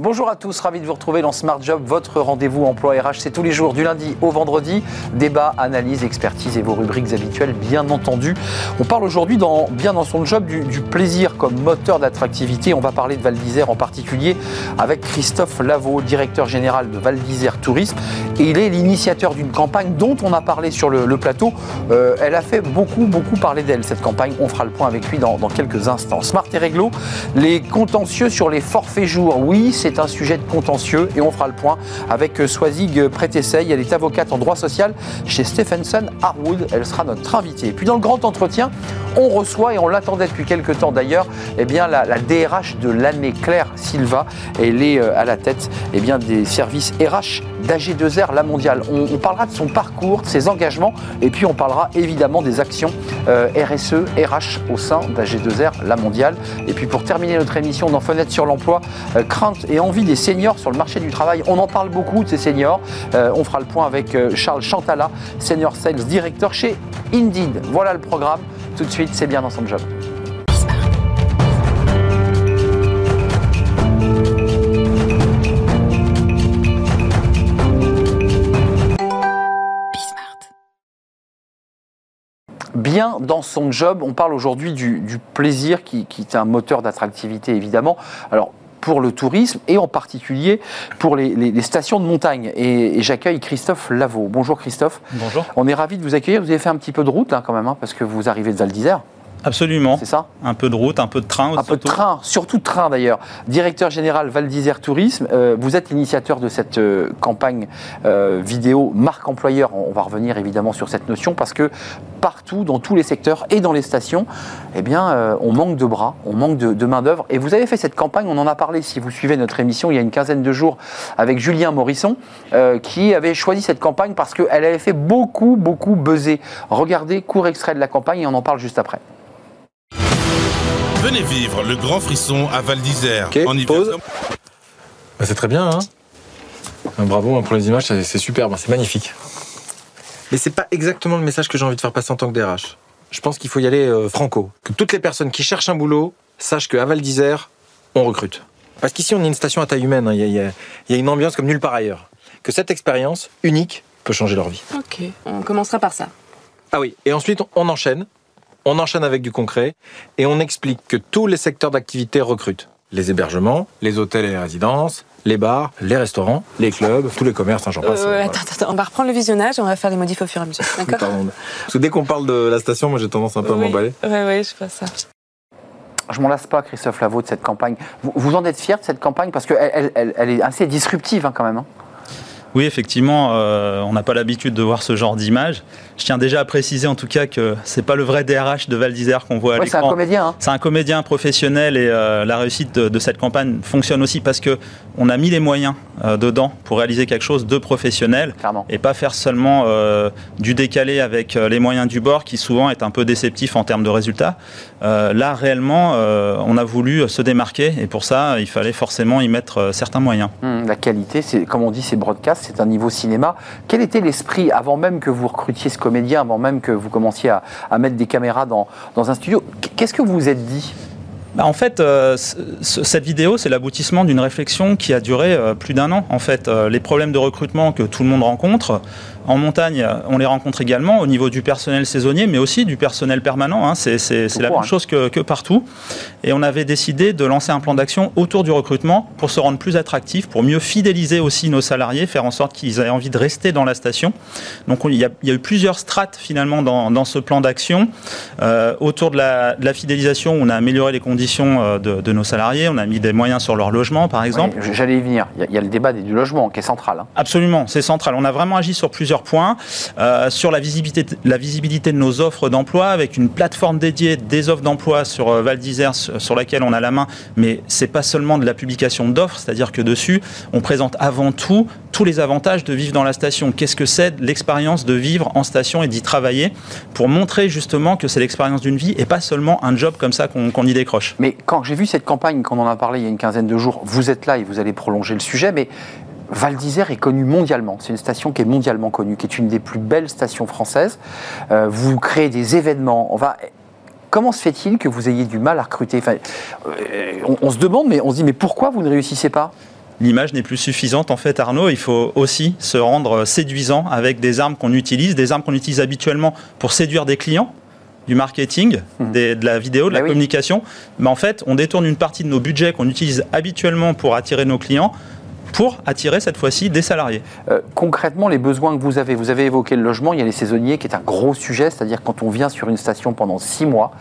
Bonjour à tous, ravi de vous retrouver dans Smart Job, votre rendez-vous emploi RH. C'est tous les jours, du lundi au vendredi. Débat, analyse, expertise et vos rubriques habituelles, bien entendu. On parle aujourd'hui, bien dans son job, du, plaisir comme moteur d'attractivité. On va parler de Val d'Isère en particulier avec Christophe Lavaux, directeur général de Val d'Isère Tourisme. Et il est l'initiateur d'une campagne dont on a parlé sur le, plateau. Euh, elle a fait beaucoup, beaucoup parler d'elle, cette campagne. On fera le point avec lui dans, dans quelques instants. Smart et réglo, les contentieux sur les forfaits jours. Oui, c'est un sujet de contentieux et on fera le point avec euh, Swazig Prétessay. Elle est avocate en droit social chez Stephenson Harwood. Elle sera notre invitée. Et puis dans le grand entretien, on reçoit, et on l'attendait depuis quelques temps d'ailleurs, eh bien, la, DRH de l'année, Claire Silva. Elle est euh, à la tête eh bien, des services RH d'AG2R La Mondiale. On, parlera de son parcours, de ses engagements, et puis on parlera évidemment des actions euh, RSE, RH au sein d'AG2R La Mondiale. Et puis pour terminer notre émission dans Fenêtre sur l'emploi, euh, crainte et envie des seniors sur le marché du travail. On en parle beaucoup de ces seniors. on fera le point avec Charles Chantala, Senior Sales Director chez Indeed. Voilà le programme. Tout de suite, c'est bien dans son job. bien dans son job. On parle aujourd'hui du, plaisir qui, est un moteur d'attractivité évidemment. Alors pour le tourisme et en particulier pour les, stations de montagne. Et, j'accueille Christophe Lavaux. Bonjour Christophe. Bonjour. On est ravi de vous accueillir. Vous avez fait un petit peu de route là quand même, hein, parce que vous arrivez de Val d'Isère. Absolument. C'est ça Un peu de route, un peu de train. Un peu de train, surtout de train d'ailleurs. Directeur général Val d'Isère Tourisme, euh, vous êtes l'initiateur de cette euh, campagne euh, vidéo marque employeur. On va revenir évidemment sur cette notion parce que partout, dans tous les secteurs et dans les stations, eh bien, on manque de bras, on manque de, de main-d'œuvre. Et vous avez fait cette campagne, on en a parlé si vous suivez notre émission il y a une quinzaine de jours avec Julien Morisson, qui avait choisi cette campagne parce qu'elle avait fait beaucoup, beaucoup buzzer. Regardez, court extrait de la campagne et on en parle juste après. Venez vivre le grand frisson à Val d'Isère. en pause. Bah, c'est très bien, hein Bravo hein, pour les images, c'est superbe, c'est magnifique. Mais c'est pas exactement le message que j'ai envie de faire passer en tant que DRH. Je pense qu'il faut y aller euh, franco. Que toutes les personnes qui cherchent un boulot sachent qu'à Val d'Isère, on recrute. Parce qu'ici, on est une station à taille humaine. Hein. Il y, y, a une ambiance comme nulle part ailleurs. Que cette expérience unique peut changer leur vie. Ok, on commencera par ça. Ah oui, et ensuite, on enchaîne on enchaîne avec du concret et on explique que tous les secteurs d'activité recrutent. Les hébergements, les hôtels et les résidences, les bars, les restaurants, les clubs, tous les commerces, hein, j'en passe. Euh, attends, attends, on va reprendre le visionnage et on va faire les modifs au fur et à mesure. D'accord Parce que dès qu'on parle de la station, moi j'ai tendance un peu à m'emballer. Oui, oui, je fais ça. Je m'en lasse pas, Christophe Lavaux, de cette campagne. Vous, en êtes fier de cette campagne? Parce qu'elle elle, est assez disruptive hein, quand même. Hein. Oui, effectivement, euh, on n'a pas l'habitude de voir ce genre d'image. Je tiens déjà à préciser en tout cas que c'est pas le vrai DRH de Val d'Isère qu'on voit à C'est un comédien. Hein. C'est un comédien professionnel et euh, la réussite de, cette campagne fonctionne aussi parce que on a mis les moyens euh, dedans pour réaliser quelque chose de professionnel et pas faire seulement du décalé avec les moyens du bord qui souvent est un peu déceptif en termes de résultats. là, réellement, on a voulu se démarquer et pour ça, il fallait forcément y mettre certains moyens. Hum, la qualité, c'est comme on dit, c'est broadcast c'est un niveau cinéma. Quel était l'esprit avant même que vous recrutiez ce comédien, avant même que vous commenciez à, mettre des caméras dans, dans un studio? Qu'est-ce que vous vous êtes dit? Bah, en fait, euh, cette vidéo, c'est l'aboutissement d'une réflexion qui a duré euh, plus d'un an. En fait, euh, les problèmes de recrutement que tout le monde rencontre, en montagne, on les rencontre également au niveau du personnel saisonnier, mais aussi du personnel permanent. Hein. C'est la même chose que, partout. Et on avait décidé de lancer un plan d'action autour du recrutement pour se rendre plus attractif, pour mieux fidéliser aussi nos salariés, faire en sorte qu'ils aient envie de rester dans la station. Donc il y a, eu plusieurs strates finalement dans, ce plan d'action. Euh, autour de la, fidélisation, on a amélioré les conditions euh, de, nos salariés, on a mis des moyens sur leur logement par exemple. J'allais y venir. Il y, a, le débat du logement qui est central. Hein. Absolument, c'est central. On a vraiment agi sur plusieurs points. Euh, sur la visibilité, la visibilité de nos offres d'emploi, avec une plateforme dédiée des offres d'emploi sur euh, Val d'Isère, sur laquelle on a la main, mais c'est pas seulement de la publication d'offres, c'est-à-dire que dessus, on présente avant tout tous les avantages de vivre dans la station. Qu'est-ce que c'est l'expérience de vivre en station et d'y travailler pour montrer justement que c'est l'expérience d'une vie et pas seulement un job comme ça qu'on y décroche? Mais quand j'ai vu cette campagne, qu'on en a parlé il y a une quinzaine de jours, vous êtes là et vous allez prolonger le sujet, mais Val d'Isère est connue mondialement. C'est une station qui est mondialement connue, qui est une des plus belles stations françaises. Euh, vous créez des événements. On va comment se fait-il que vous ayez du mal à recruter? Enfin, euh, on, se demande, mais on se dit, mais pourquoi vous ne réussissez pas? L'image n'est plus suffisante. En fait, Arnaud, il faut aussi se rendre séduisant avec des armes qu'on utilise, des armes qu'on utilise habituellement pour séduire des clients du marketing, des- de la vidéo, de la oui. communication. Mais en fait, on détourne une partie de nos budgets qu'on utilise habituellement pour attirer nos clients pour attirer cette fois-ci des salariés. Euh, concrètement, les besoins que vous avez, vous avez évoqué le logement, il y a les saisonniers qui est un gros sujet, c'est-à-dire quand on vient sur une station pendant six mois,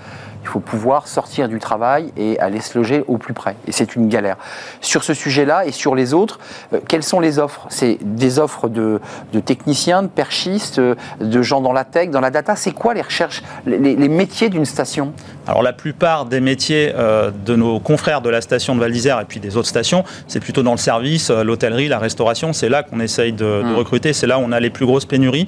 il faut pouvoir sortir du travail et aller se loger au plus près. Et c'est une galère. Sur ce sujet-là et sur les autres, euh, quelles sont les offres? C'est des offres de, de techniciens, de perchistes, euh, de gens dans la tech, dans la data? C'est quoi les recherches, les, les métiers d'une station? Alors la plupart des métiers euh, de nos confrères de la station de Val d'Isère et puis des autres stations, c'est plutôt dans le service, l'hôtellerie, la restauration. C'est là qu'on essaye de, de Mm. recruter. C'est là où on a les plus grosses pénuries.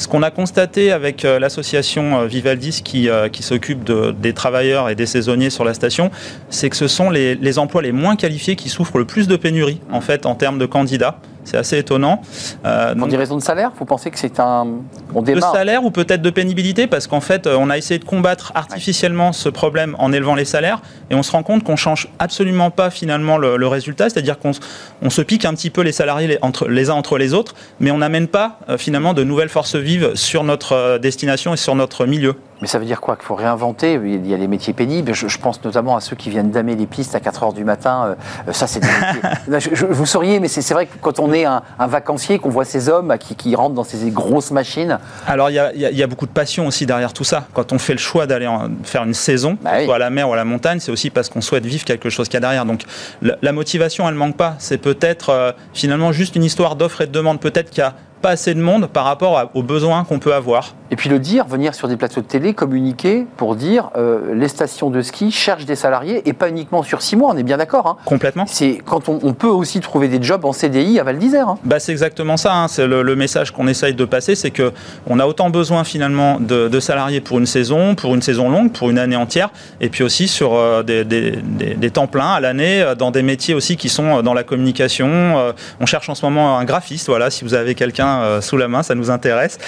Ce qu'on a constaté avec euh, l'association euh, Vivaldis qui, euh, s'occupe de- des travailleurs et des saisonniers sur la station, c'est que ce sont les, les emplois les moins qualifiés qui souffrent le plus de pénuries en fait en termes de candidats. C'est assez étonnant. Euh, Pour donc- des raisons de salaire Vous pensez que c'est un... On de salaire ou peut-être de pénibilité parce qu'en fait euh, on a essayé de combattre artificiellement ce problème en élevant les salaires et on se rend compte qu'on change absolument pas finalement le, le résultat, c'est-à-dire qu'on se- on se pique un petit peu les salariés les, entre, les uns entre les autres, mais on n'amène pas euh, finalement de nouvelles forces vives sur notre euh, destination et sur notre milieu. Mais ça veut dire quoi? Qu'il faut réinventer? Il y a les métiers pénibles. Je, je pense notamment à ceux qui viennent damer les pistes à 4 heures du matin. Euh, ça, c'est des métiers. Là, je- je- vous sauriez, mais c'est vrai que quand on est un, un vacancier, qu'on voit ces hommes qui, qui rentrent dans ces grosses machines, Alors il y a, y y beaucoup de passion aussi derrière tout ça. Quand on fait le choix d'aller faire une saison, Bah oui. soit à la mer ou à la montagne, c'est aussi parce qu'on souhaite vivre quelque chose qu'il y a derrière. Donc la, la motivation, elle manque pas. C'est peut-être euh, finalement juste une histoire d'offre et de demande. Peut-être qu'il n'y a pas assez de monde par rapport aux besoins qu'on peut avoir. Et puis le dire, venir sur des plateaux de télé, communiquer pour dire euh, les stations de ski cherchent des salariés et pas uniquement sur 6 mois, on est bien d'accord. hein. Complètement. C'est quand on, on peut aussi trouver des jobs en CDI à Val d'Isère. hein. Bah, c'est exactement ça. hein. C'est le, le message qu'on essaye de passer, c'est que on a autant besoin finalement de, de salariés pour une saison, pour une saison longue, pour une année entière, et puis aussi sur euh, des, des- des- des temps pleins à l'année, euh, dans des métiers aussi qui sont dans la communication. Euh, on cherche en ce moment un graphiste. Voilà, si vous avez quelqu'un sous la main, ça nous intéresse,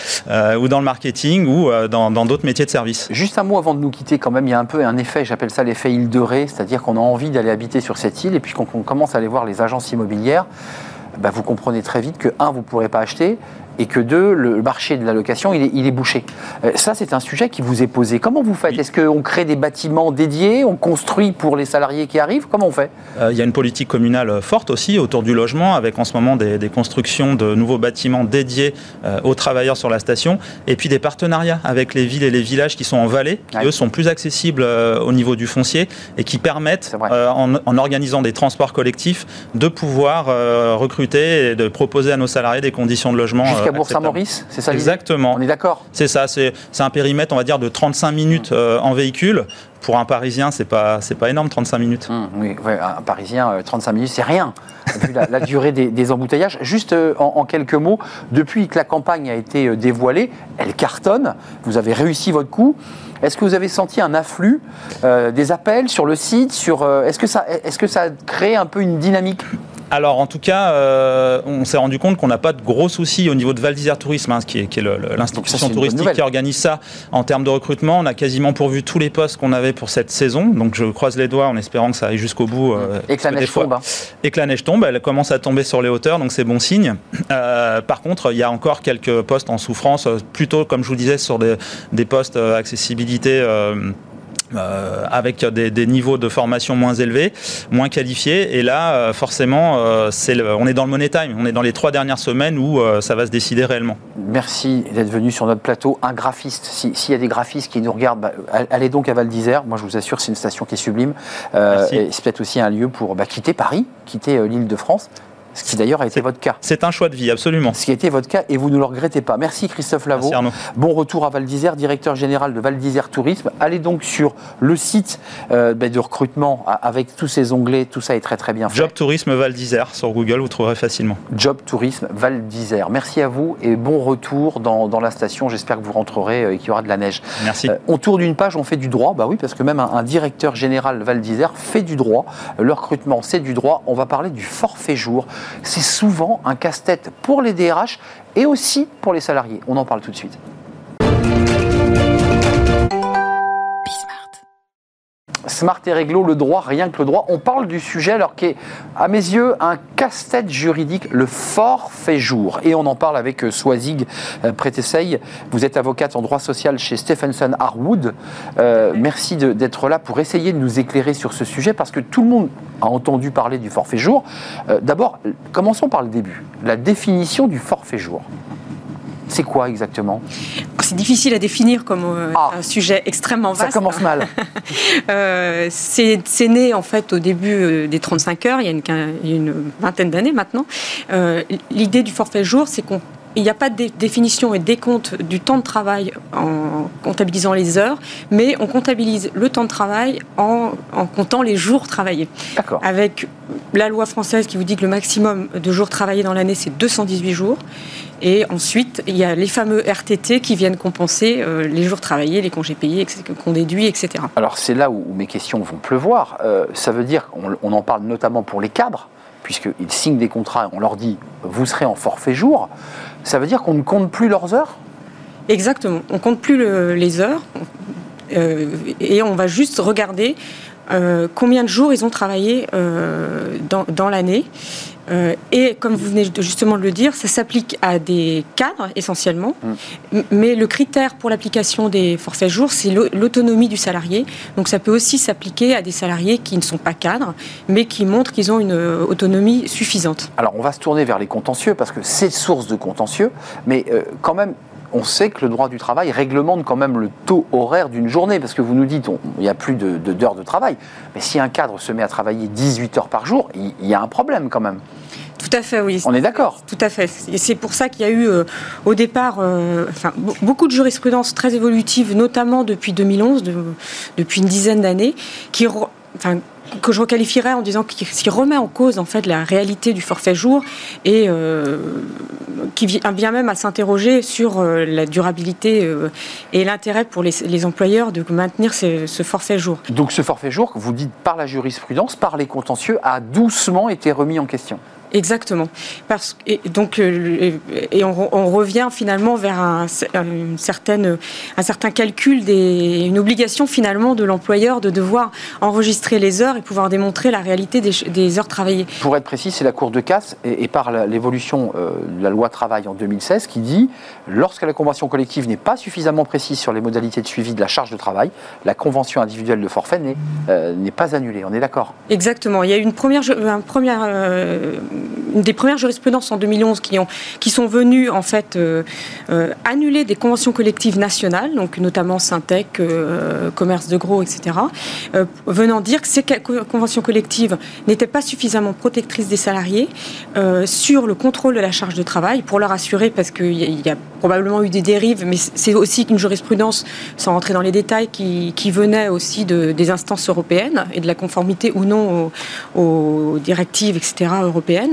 ou dans le marketing, ou euh, dans d'autres métiers de service. Juste un mot avant de nous quitter, quand même, il y a un peu un effet, j'appelle ça l'effet île de Ré, c'est-à-dire qu'on a envie d'aller habiter sur cette île, et puis quand on commence à aller voir les agences immobilières, bah, vous comprenez très vite que, un, vous ne pourrez pas acheter, et que deux, le marché de la location, il est, il est bouché. Euh, ça, c'est un sujet qui vous est posé. Comment vous faites? Oui. Est-ce qu'on crée des bâtiments dédiés On construit pour les salariés qui arrivent? Comment on fait? Euh, Il y a une politique communale euh, forte aussi autour du logement, avec en ce moment des, des constructions de nouveaux bâtiments dédiés euh, aux travailleurs sur la station, et puis des partenariats avec les villes et les villages qui sont en vallée, qui Ouais. eux sont plus accessibles au niveau du foncier et qui permettent, en, en organisant des transports collectifs, de pouvoir recruter et de proposer à nos salariés des conditions de logement. Euh. Bourg-Saint-Maurice C'est ça Exactement. On est d'accord C'est ça, c'est un périmètre, on va dire, de 35 minutes euh, en véhicule. Pour un Parisien, c'est pas, pas énorme, 35 minutes. Hum, oui, ouais, un Parisien, euh, 35 minutes, c'est rien, vu la, la durée des, des embouteillages. Juste euh, en, en quelques mots, depuis que la campagne a été euh, dévoilée, elle cartonne, vous avez réussi votre coup. Est-ce que vous avez senti un afflux euh, des appels sur le site sur, euh, Est-ce que, ça, est que ça a créé un peu une dynamique? Alors en tout cas, euh, on s'est rendu compte qu'on n'a pas de gros soucis au niveau de Val d'Isère Tourisme, hein, qui est, l'institution touristique qui organise ça en termes de recrutement. On a quasiment pourvu tous les postes qu'on avait pour cette saison. Donc je croise les doigts en espérant que ça aille jusqu'au bout. euh, Et que la neige fois- tombe. hein. et que la neige tombe, elle commence à tomber sur les hauteurs, donc c'est bon signe. Euh, par contre, il y a encore quelques postes en souffrance, plutôt comme je vous disais sur des, des postes accessibilité. Euh, euh, avec des, des niveaux de formation moins élevés, moins qualifiés. Et là, euh, forcément, euh, c'est on est dans le money time. On est dans les trois dernières semaines où euh, ça va se décider réellement. Merci d'être venu sur notre plateau. Un graphiste, si- s'il y a des graphistes qui nous regardent, bah, allez donc à Val d'Isère. Moi, je vous assure, c'est une station qui est sublime. Euh, et c'est peut-être aussi un lieu pour bah, quitter Paris, quitter euh, l'île de France, ce qui d'ailleurs a été votre cas. C'est un choix de vie, absolument. Ce qui a été votre cas et vous ne le regrettez pas. Merci Christophe Lavaux. Merci. Bon retour à Val d'Isère, directeur général de Val d'Isère Tourisme. Allez donc sur le site euh, bah, de recrutement avec tous ces onglets. Tout ça est très très bien fait. Job Tourisme Val d'Isère sur Google, vous trouverez facilement. Job Tourisme Val d'Isère. Merci à vous et bon retour dans, dans la station. J'espère que vous rentrerez euh, et qu'il y aura de la neige. Merci. Euh, on tourne une page, on fait du droit. Bah oui, parce que même un, un directeur général Val d'Isère fait du droit. Le recrutement, c'est du droit. On va parler du forfait jour. C'est souvent un casse-tête pour les DRH et aussi pour les salariés. On en parle tout de suite. Smart et réglo, le droit, rien que le droit. On parle du sujet alors qui est, à mes yeux, un casse-tête juridique, le forfait jour. Et on en parle avec euh, Swazig euh, Prétessey. Vous êtes avocate en droit social chez Stephenson Harwood. Euh, merci d'être là pour essayer de nous éclairer sur ce sujet parce que tout le monde a entendu parler du forfait jour. D'abord, commençons par le début. La définition du forfait jour. C'est quoi exactement C'est difficile à définir comme euh, Ah. un sujet extrêmement Ça vaste. commence mal. Euh, c'est né en fait au début euh, des 35 heures, il y a une, vingtaine d'années maintenant. Euh, L'idée du forfait jour, c'est qu'on il n'y a pas de dé- définition et décompte du temps de travail en comptabilisant les heures, mais on comptabilise le temps de travail en, en comptant les jours travaillés. D'accord. Avec la loi française qui vous dit que le maximum de jours travaillés dans l'année, c'est 218 jours. Et ensuite, il y a les fameux RTT qui viennent compenser euh, les jours travaillés, les congés payés, qu'on déduit, etc. Alors c'est là où, mes questions vont pleuvoir. Euh, ça veut dire qu'on on en parle notamment pour les cadres, puisqu'ils signent des contrats et on leur dit vous serez en forfait jour. Ça veut dire qu'on ne compte plus leurs heures? Exactement. On compte plus le- les heures euh, et on va juste regarder euh, combien de jours ils ont travaillé euh, dans, dans l'année. Euh, et comme vous venez justement de le dire, ça s'applique à des cadres essentiellement. M- Mais le critère pour l'application des forfaits jours, c'est l'au- l'autonomie du salarié. Donc ça peut aussi s'appliquer à des salariés qui ne sont pas cadres, mais qui montrent qu'ils ont une euh, autonomie suffisante. Alors on va se tourner vers les contentieux, parce que c'est source de contentieux, mais euh, quand même, on sait que le droit du travail réglemente quand même le taux horaire d'une journée, parce que vous nous dites il n'y a plus de- de- d'heures de, travail, mais si un cadre se met à travailler 18 heures par jour, il y a un problème quand même. Tout à fait, oui. On est d'accord Tout à fait. Et c'est pour ça qu'il y a eu euh, au départ euh, enfin, beaucoup de jurisprudence très évolutive, notamment depuis 2011, de- depuis une dizaine d'années, qui enfin, que je requalifierais en disant qui, qui remet en cause en fait la réalité du forfait jour et euh, qui vient même à s'interroger sur euh, la durabilité euh, et l'intérêt pour les, employeurs de maintenir ce, ce forfait jour. Donc ce forfait jour, vous dites par la jurisprudence, par les contentieux, a doucement été remis en question. Exactement. Parce et donc euh, et on, on revient finalement vers un, une certaine un certain calcul des une obligation finalement de l'employeur de devoir enregistrer les heures et pouvoir démontrer la réalité des, des heures travaillées. Pour être précis, c'est la Cour de casse et, et par l'évolution euh, de la loi travail en 2016 qui dit lorsque la convention collective n'est pas suffisamment précise sur les modalités de suivi de la charge de travail, la convention individuelle de forfait n'est euh, pas annulée. On est d'accord? Exactement. Il y a eu une première, un euh, une des premières jurisprudences en 2011 qui, ont, qui sont venues en fait euh, euh, annuler des conventions collectives nationales, donc notamment Syntec, euh, Commerce de Gros, etc., venant dire que ces conventions collectives n'étaient pas suffisamment protectrices des salariés sur le contrôle de la charge de travail pour leur assurer, parce qu'il y, a- probablement eu des dérives, mais c'est aussi qu'une jurisprudence, sans rentrer dans les détails, qui, qui venait aussi de, des instances européennes et de la conformité ou non aux, aux directives, etc., européennes.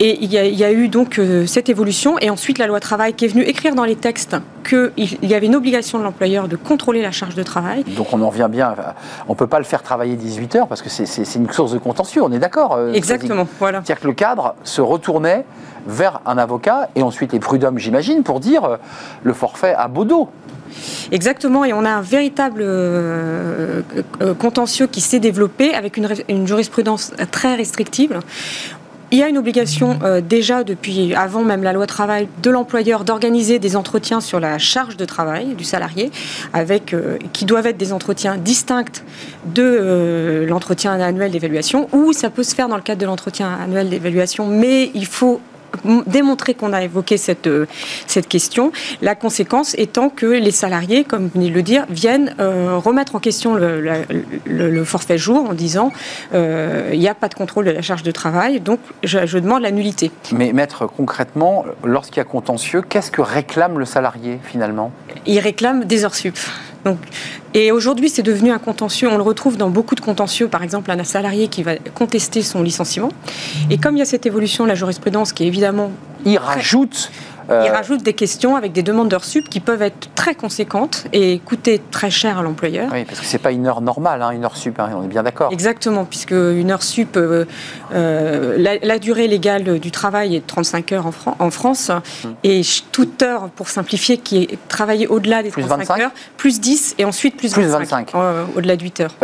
Et il y, a, il y a eu donc euh, cette évolution, et ensuite la loi travail qui est venue écrire dans les textes qu'il il y avait une obligation de l'employeur de contrôler la charge de travail. Donc on en revient bien. On ne peut pas le faire travailler 18 heures parce que c'est- une source de contentieux. On est d'accord euh, Exactement, voilà. C'est-à-dire que le cadre se retournait vers un avocat et ensuite les prud'hommes, j'imagine, pour dire euh, le forfait à Bodo. Exactement, et on a un véritable contentieux qui s'est développé avec une jurisprudence très restrictive. Il y a une obligation euh, déjà depuis avant même la loi travail de l'employeur d'organiser des entretiens sur la charge de travail du salarié, euh, qui doivent être des entretiens distincts de euh, l'entretien annuel d'évaluation, ou ça peut se faire dans le cadre de l'entretien annuel d'évaluation, mais il faut démontrer qu'on a évoqué cette, euh, cette question. La conséquence étant que les salariés, comme vous venez de le dire, viennent euh, remettre en question le, la- le- le forfait jour en disant euh, il n'y a pas de contrôle de la charge de travail, donc je, je demande la nullité. Mais maître, concrètement, lorsqu'il y a contentieux, qu'est-ce que réclame le salarié finalement? Ils réclament des heures sup. Donc, et aujourd'hui, c'est devenu un contentieux. On le retrouve dans beaucoup de contentieux. Par exemple, un salarié qui va contester son licenciement. Et comme il y a cette évolution de la jurisprudence qui est évidemment Il rajoute Euh, Il rajoute des questions avec des demandes d'heures sup qui peuvent être très conséquentes et coûter très cher à l'employeur. Oui, parce que c'est pas une heure normale, hein, une heure sup, hein, on est bien d'accord. Exactement, puisque une heure sup, euh, euh, la, la durée légale du travail est de 35 heures en, Fran- en France, Hum. et toute heure, pour simplifier, qui est travaillée au-delà des Plus 35 25? heures, plus 10, et ensuite plus, Plus 25, 25. euh, au-delà de 8 heures.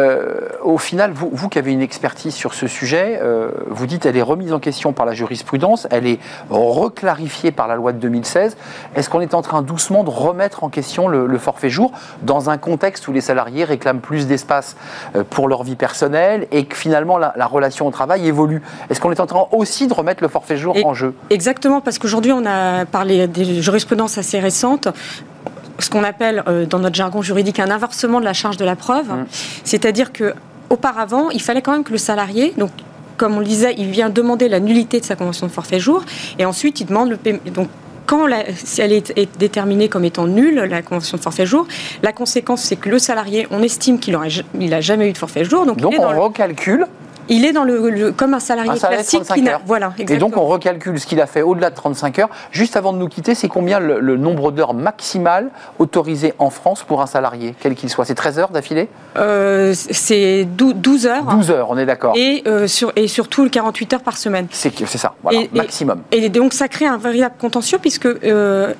Au final, vous, vous qui avez une expertise sur ce sujet, vous dites elle est remise en question par la jurisprudence, elle est reclarifiée par la loi de 2016. Est-ce qu'on est en train doucement de remettre en question le, le forfait jour dans un contexte où les salariés réclament plus d'espace euh, pour leur vie personnelle et que finalement la, la relation au travail évolue? Est-ce qu'on est en train aussi de remettre le forfait jour Et- en jeu? Exactement, parce qu'aujourd'hui, on a parlé des jurisprudences assez récentes ce qu'on appelle euh, dans notre jargon juridique un inversement de la charge de la preuve. Mm. C'est-à-dire que auparavant, il fallait quand même que le salarié, donc comme on le disait, il vient demander la nullité de sa convention de forfait jour, et ensuite il demande le paiement. Donc quand la- si elle est, est déterminée comme étant nulle, la convention de forfait jour, la conséquence c'est que le salarié, on estime qu'il n'a jamais eu de forfait jour, donc, Donc il, est dans on le, recalcule il est dans le, le- comme un salarié Un salarié de classique 35 qui n'a heures. voilà et exactement. donc on recalcule ce qu'il a fait au-delà de 35 heures. Juste avant de nous quitter, c'est combien le, le nombre d'heures maximales autorisées en France pour un salarié, quel qu'il soit? C'est 13 heures d'affilée? Euh, c'est dou- 12 heures. 12 heures, on est d'accord. Et, euh, sur, et surtout 48 heures par semaine. C'est ça, voilà, Et- et- maximum. Et donc ça crée un véritable contentieux puisque euh,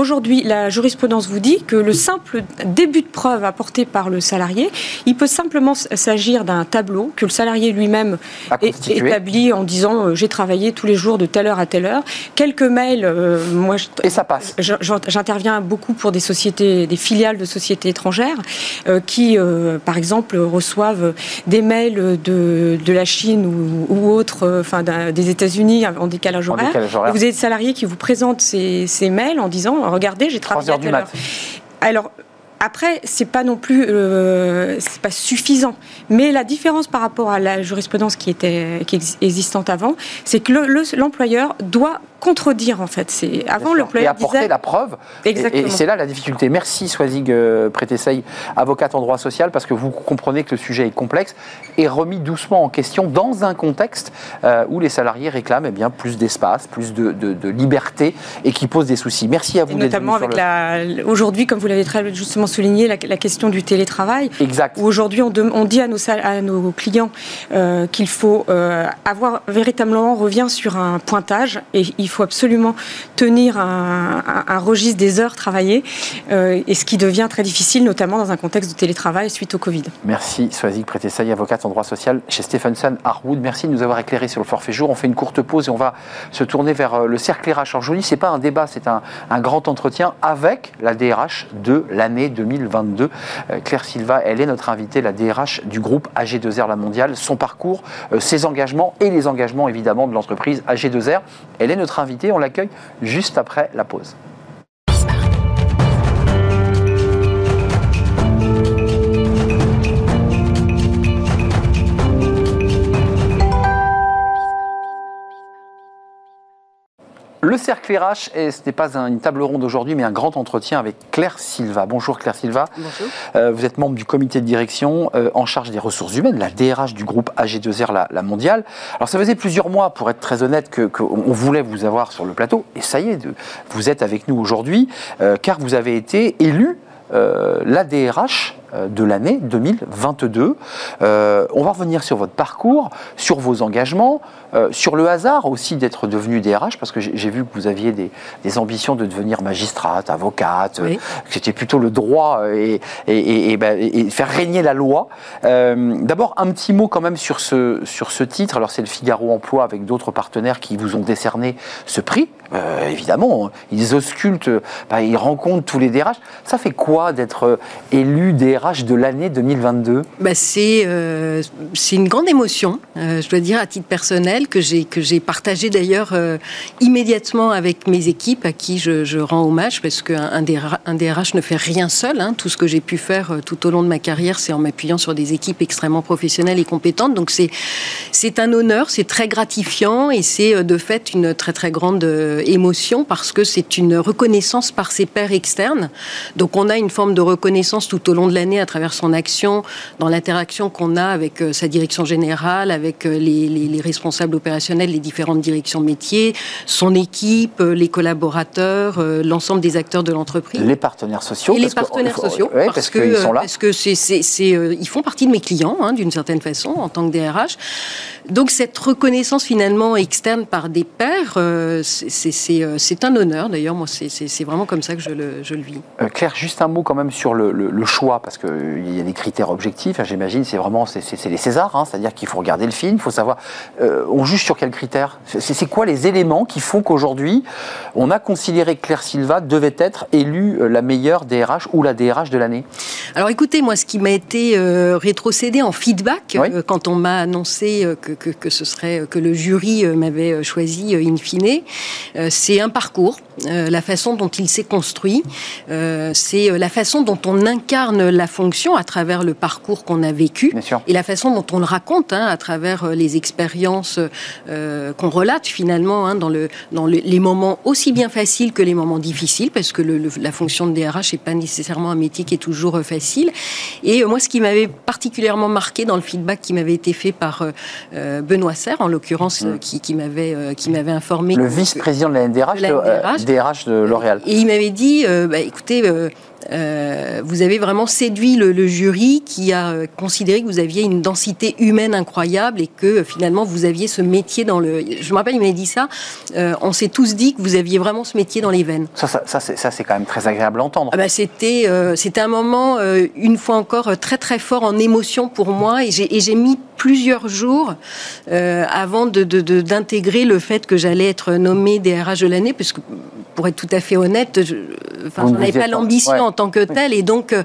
aujourd'hui la jurisprudence vous dit que le simple début de preuve apporté par le salarié, il peut simplement s'agir d'un tableau que le salarié lui-même établit en disant euh, j'ai travaillé tous les jours de telle heure à telle heure. Quelques mails, euh, moi je- Et ça passe. J'interviens beaucoup pour des sociétés, des filiales de sociétés étrangères euh, qui, par exemple, reçoivent des mails de, de la Chine ou, ou autres, enfin des États-Unis en décalage En horaire. décalage horaire. Et vous avez des salariés qui vous présentent ces, ces mails en disant regardez, j'ai 3 travaillé heures à du mat. Alors. Après, c'est pas non plus, euh, c'est pas suffisant. Mais la différence par rapport à la jurisprudence qui était, qui existante avant, c'est que le- le- l'employeur doit contredire en fait. C'est avant sûr. Et l'employeur apporter disait la preuve. Exactement. Et, c'est là la difficulté. Merci Swazig euh, avocate en droit social, parce que vous comprenez que le sujet est complexe et remis doucement en question dans un contexte euh, où les salariés réclament eh bien, plus d'espace, plus de, de- de liberté et qui pose des soucis. Merci à vous Et d'être notamment avec la, aujourd'hui, comme vous l'avez très justement souligné, la, la question du télétravail. Exact. Où aujourd'hui on, dit à nos, sal- à nos clients euh, qu'il faut euh, avoir véritablement, on revient sur un pointage et il faut absolument tenir un, un- un registre des heures travaillées euh, et ce qui devient très difficile, notamment dans un contexte de télétravail suite au Covid. Merci Swazig Prétessey, avocate en droit social chez Stephenson Harwood. Merci de nous avoir éclairé sur le forfait jour. On fait une courte pause et on va se tourner vers le cercle RH. Alors je vous dis, c'est pas un débat, c'est un, un grand entretien avec la DRH de l'année 2022. Euh, Claire Silva, elle est notre invitée, la DRH du groupe AG2R La Mondiale. Son parcours, euh, ses engagements et les engagements évidemment de l'entreprise AG2R. Elle est notre invitée, on l'accueille juste après la pause. Le cercle RH, et ce n'est pas un- une table ronde aujourd'hui, mais un grand entretien avec Claire Silva. Bonjour Claire Silva. Bonjour. Euh, vous êtes membre du comité de direction euh, en charge des ressources humaines, la DRH du groupe AG2R, la, la mondiale. Alors ça faisait plusieurs mois, pour être très honnête, que- qu'on voulait vous avoir sur le plateau. Et ça y est, vous êtes avec nous aujourd'hui, euh, car vous avez été élu la DRH de l'année 2022. Euh, on va revenir sur votre parcours, sur vos engagements, euh, sur le hasard aussi d'être devenu DRH, parce que j'ai vu que vous aviez des, des ambitions de devenir magistrate, avocate, euh, que c'était plutôt le droit euh, et, et, et- et ben, et faire régner la loi. Euh, D'abord, un petit mot quand même sur ce, sur ce titre. Alors, c'est le Figaro Emploi avec d'autres partenaires qui vous ont décerné ce prix. Euh, évidemment, ils auscultent, bah, ils rencontrent tous les DRH. Ça fait quoi d'être euh, élu DRH de l'année 2022 Bah, c'est euh, c'est une grande émotion, euh, je dois dire à titre personnel que j'ai que j'ai partagé d'ailleurs euh, immédiatement avec mes équipes à qui je, je rends hommage parce qu'un un DRH, ne fait rien seul. hein. Tout ce que j'ai pu faire tout au long de ma carrière, c'est en m'appuyant sur des équipes extrêmement professionnelles et compétentes. Donc c'est c'est un honneur, c'est très gratifiant et c'est de fait une très très grande émotion parce que c'est une reconnaissance par ses pairs externes. Donc on a une forme de reconnaissance tout au long de l'année à travers son action, dans l'interaction qu'on a avec euh, sa direction générale, avec euh, les, les- les responsables opérationnels, les différentes directions de métier, son équipe, euh, les collaborateurs, l'ensemble des acteurs de l'entreprise. Les partenaires sociaux. Et les parce que- partenaires faut- sociaux, ouais, parce, parce que qu'ils sont là. parce que c'est, c'est- c'est, ils font partie de mes clients hein, d'une certaine façon en tant que DRH. Donc cette reconnaissance finalement externe par des pairs, euh, c'est, c'est- c'est, c'est un honneur. D'ailleurs, moi, c'est, vraiment comme ça que je le, je le vis. Euh, Claire, juste un mot quand même sur le, le- le choix, parce qu'il y a des critères objectifs. hein, J'imagine, c'est vraiment c'est les Césars, hein, c'est-à-dire qu'il faut regarder le film, il faut savoir. euh, on juge sur quels critères C'est quoi les éléments qui font qu'aujourd'hui, on a considéré que Claire Silva devait être élue euh, la meilleure DRH ou la DRH de l'année? Alors écoutez, moi, ce qui m'a été euh, rétrocédé en feedback Oui. euh, quand on m'a annoncé que, que, que ce serait que le jury m'avait choisi in fine, c'est un parcours, euh, la façon dont il s'est construit, euh, c'est euh, la façon dont on incarne la fonction à travers le parcours qu'on a vécu et la façon dont on le raconte hein, à travers euh, les expériences euh, qu'on relate finalement hein, dans, le, dans le- les moments aussi bien faciles que les moments difficiles, parce que le- le- la fonction de DRH n'est pas nécessairement un métier qui est toujours euh, facile. Et euh, moi, ce qui m'avait particulièrement marqué dans le feedback qui m'avait été fait par Benoît Serre, en l'occurrence, euh, qui, qui m'avait euh, informé Le vice-président de la NDRH, de la de, euh, NDRH. DRH de L'Oréal. et il m'avait dit, euh, bah, écoutez, euh, euh, vous avez vraiment séduit le, le jury qui a considéré que vous aviez une densité humaine incroyable et que finalement vous aviez ce métier dans le. Je me rappelle, il m'avait dit ça. euh, on s'est tous dit que vous aviez vraiment ce métier dans les veines. Ça, ça, ça, c'est quand même très agréable à entendre. Ah bah, c'était euh, c'était un moment une fois encore très très fort en émotion pour moi et j'ai mis plusieurs jours avant de de- de- d'intégrer le fait que j'allais être nommée DRH de l'année parce que pour être tout à fait honnête je enfin Vous ne j'en avais pas l'ambition Ouais. en tant que telle et donc euh,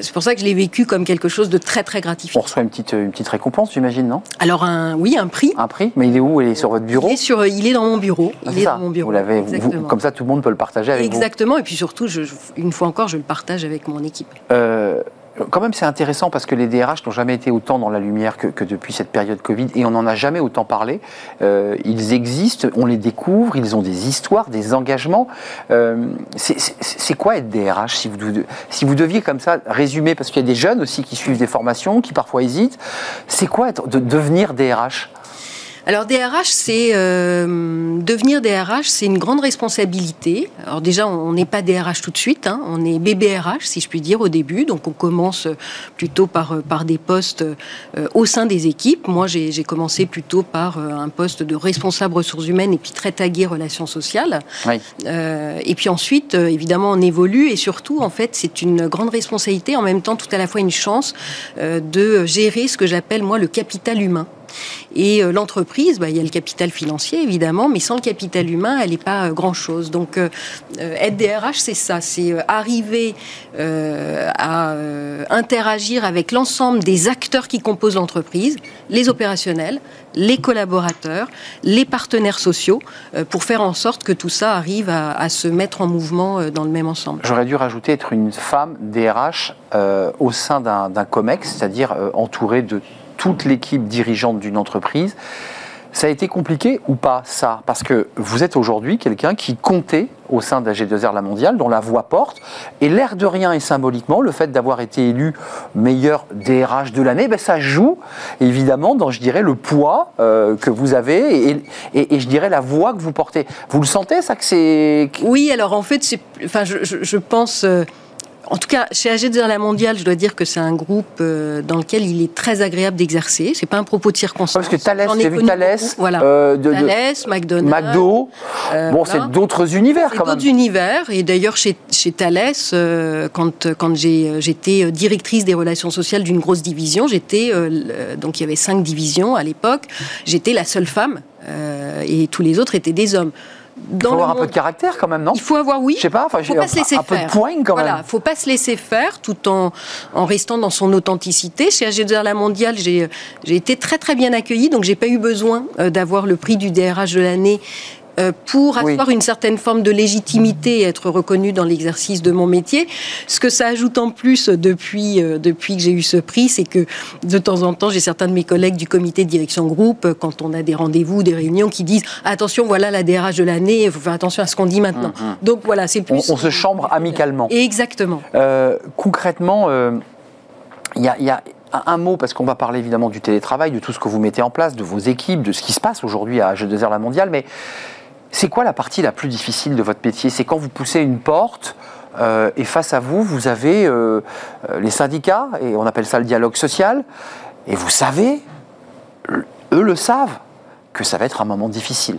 c'est pour ça que je l'ai vécu comme quelque chose de très très On gratifiant. reçoit une petite, une petite récompense, j'imagine, non? Alors un oui un prix. Un prix? Mais il est où? Il est sur votre bureau? Il est sur il est dans mon bureau. Ah, Il est dans mon bureau. Vous l'avez, comme ça, tout le monde peut le partager avec vous. Exactement et puis surtout je- une fois encore je le partage avec mon équipe. Euh, quand même, c'est intéressant parce que les DRH n'ont jamais été autant dans la lumière que, depuis cette période Covid et on n'en a jamais autant parlé. Euh, ils existent, on les découvre, ils ont des histoires, des engagements. Euh, c'est- quoi être DRH si vous, si vous deviez comme ça résumer, parce qu'il y a des jeunes aussi qui suivent des formations, qui parfois hésitent. C'est quoi de devenir DRH Alors DRH, c'est euh, devenir DRH, c'est une grande responsabilité. Alors déjà, on n'est pas DRH tout de suite, hein. on est BBRH, si je puis dire, au début. Donc on commence plutôt par, par des postes euh, au sein des équipes. Moi, j'ai commencé plutôt par euh, un poste de responsable ressources humaines et puis très tagué relations sociales. Oui. Euh, et puis ensuite, euh, évidemment, on évolue et surtout, en fait, c'est une grande responsabilité, en même temps, tout à la fois une chance euh, de gérer ce que j'appelle, moi, le capital humain. Et euh, l'entreprise, bah, il y a le capital financier évidemment, mais sans le capital humain, elle n'est pas euh, grand-chose. Donc euh, être DRH, c'est ça, c'est arriver à interagir avec l'ensemble des acteurs qui composent l'entreprise, les opérationnels, les collaborateurs, les partenaires sociaux, pour faire en sorte que tout ça arrive à, se mettre en mouvement dans le même ensemble. J'aurais dû rajouter être une femme DRH au sein d'un COMEX, c'est-à-dire entourée de toute l'équipe dirigeante d'une entreprise. Ça a été compliqué ou pas ça? Parce que vous êtes aujourd'hui quelqu'un qui comptait au sein de la G2R La Mondiale, dont la voix porte, et l'air de rien et symboliquement, le fait d'avoir été élu meilleur DRH de l'année, ben ça joue évidemment dans, je dirais, le poids euh, que vous avez et, je dirais la voix que vous portez. Vous le sentez ça que c'est Oui, alors en fait, enfin, je pense. euh, en tout cas, chez AG La Mondiale, je dois dire que c'est un groupe euh, dans lequel il est très agréable d'exercer. C'est pas un propos de circonstance. Parce que ai j'ai vu beaucoup, voilà. euh, de, McDonald's. McDo. euh, bon, voilà. c'est d'autres univers quand même. d'autres univers. Et d'ailleurs, chez, chez Thales, euh, quand, quand j'ai, j'étais directrice des relations sociales d'une grosse division, j'étais, donc il y avait cinq divisions à l'époque, j'étais la seule femme et tous les autres étaient des hommes. Il faut avoir un peu de caractère quand même, non il faut avoir, oui. Je sais pas, enfin, faut pas se un- laisser un peu de faire. poigne quand voilà, même. faut pas se laisser faire tout en, en restant dans son authenticité. Chez AG2R La Mondiale, j'ai j'ai été très très bien accueillie, donc j'ai pas eu besoin euh, d'avoir le prix du DRH de l'année euh, pour Oui. avoir une certaine forme de légitimité et être reconnu dans l'exercice de mon métier. Ce que ça ajoute en plus depuis, euh, depuis que j'ai eu ce prix, c'est que de temps en temps, j'ai certains de mes collègues du comité de direction groupe, euh, quand on a des rendez-vous, des réunions, qui disent attention, voilà la DRH de l'année, il faut faire attention à ce qu'on dit maintenant. Donc voilà, c'est On, plus. on se chambre amicalement. Exactement. Euh, concrètement, euh, il y a, y un mot, parce qu'on va parler évidemment du télétravail, de tout ce que vous mettez en place, de vos équipes, de ce qui se passe aujourd'hui à G2R La Mondiale, mais c'est quoi la partie la plus difficile de votre métier? C'est quand vous poussez une porte euh, et face à vous, vous avez euh, euh, les syndicats, et on appelle ça le dialogue social, et vous savez, eux le savent, que ça va être un moment difficile.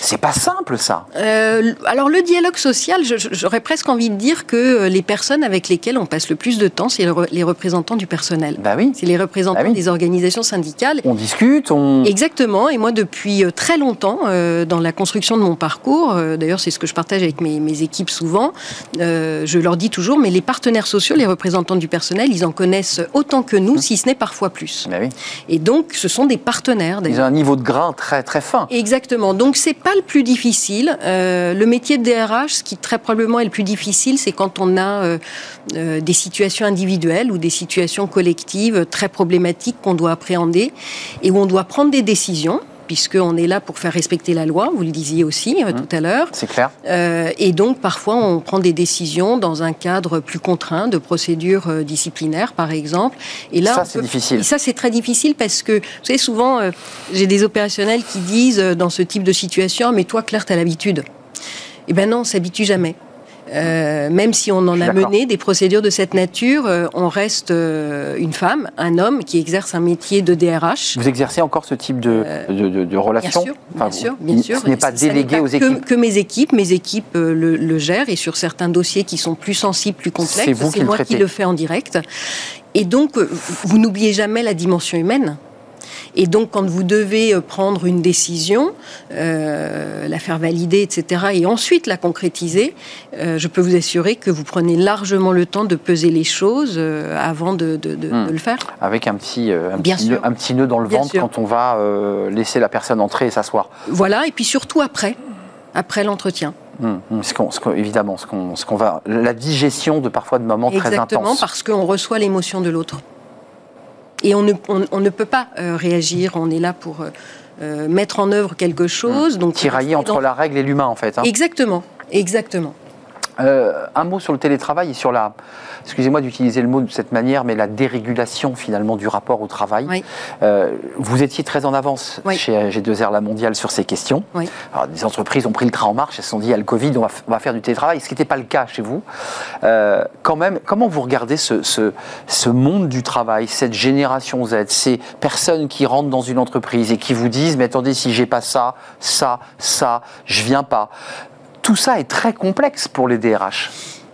C'est pas simple ça. Euh, alors le dialogue social, j'aurais presque envie de dire que euh, les personnes avec lesquelles on passe le plus de temps, c'est les représentants du personnel. Bah oui, C'est les représentants Bah oui. des organisations syndicales. on discute, on... Exactement, et moi depuis euh, très longtemps, dans la construction de mon parcours, d'ailleurs c'est ce que je partage avec mes, mes équipes souvent, je leur dis toujours, mais les partenaires sociaux, les représentants du personnel, ils en connaissent autant que nous, si ce n'est parfois plus. Bah oui. Et donc ce sont des partenaires. Ils ont un niveau de grain très très fin. Exactement. Donc c'est pas le plus difficile. Euh, le métier de DRH, ce qui très probablement est le plus difficile, c'est quand on a euh, euh, des situations individuelles ou des situations collectives très problématiques qu'on doit appréhender et où on doit prendre des décisions puisqu'on est là pour faire respecter la loi, vous le disiez aussi euh, tout à l'heure. C'est clair. Euh, et donc, parfois, on prend des décisions dans un cadre plus contraint de procédures euh, disciplinaires, par exemple. Et là, Ça, c'est peut- difficile. Et ça, c'est très difficile parce que, vous savez, souvent, j'ai des opérationnels qui disent dans ce type de situation, mais toi, Claire, tu as l'habitude. Eh bien non, on s'habitue jamais. Euh, même si on en a mené des procédures de cette nature, euh, on reste euh, une femme, un homme qui exerce un métier de DRH. Vous exercez encore ce type de, de, de- de Bien relation? sûr, Enfin, bien sûr, bien sûr. Ce n'est pas délégué pas aux que- équipes. Que, mes équipes, mes équipes euh, le, le gèrent et sur certains dossiers qui sont plus sensibles, plus complexes, C'est moi traitez. qui le fais en direct. Et donc, euh, vous n'oubliez jamais la dimension humaine. Et donc, quand vous devez euh, prendre une décision, euh, la faire valider, etc., et ensuite la concrétiser, euh, je peux vous assurer que vous prenez largement le temps de peser les choses euh, avant de, de- de- Hmm. de le faire. Avec un petit, un, petit nœud, un petit nœud dans le Bien ventre sûr. quand on va laisser la personne entrer et s'asseoir. Voilà, et puis surtout après, après l'entretien. Hum, hum, ce qu'on- ce qu'on- évidemment, ce qu'on ce qu'on va, la digestion de parfois de moments très Exactement, intenses. parce qu'on reçoit l'émotion de l'autre. Et on ne, on, on ne peut pas euh, réagir, on est là pour euh, euh, mettre en œuvre quelque chose. Donc Tirailler entre dans- la règle et l'humain en fait. hein. Exactement, exactement. Euh, un mot sur le télétravail et sur la, excusez-moi d'utiliser le mot de cette manière, mais la dérégulation finalement du rapport au travail. Oui. Euh, vous étiez très en avance Oui. chez G2R La Mondiale sur ces questions. Oui. Alors, des entreprises ont pris le train en marche, elles se sont dit, il y a le Covid, on va, f- on va faire du télétravail, ce qui n'était pas le cas chez vous. Euh, quand même, comment vous regardez ce, ce, ce monde du travail, cette génération Z, ces personnes qui rentrent dans une entreprise et qui vous disent, mais attendez, si j'ai pas ça, ça, ça, je viens pas. Tout ça est très complexe pour les DRH.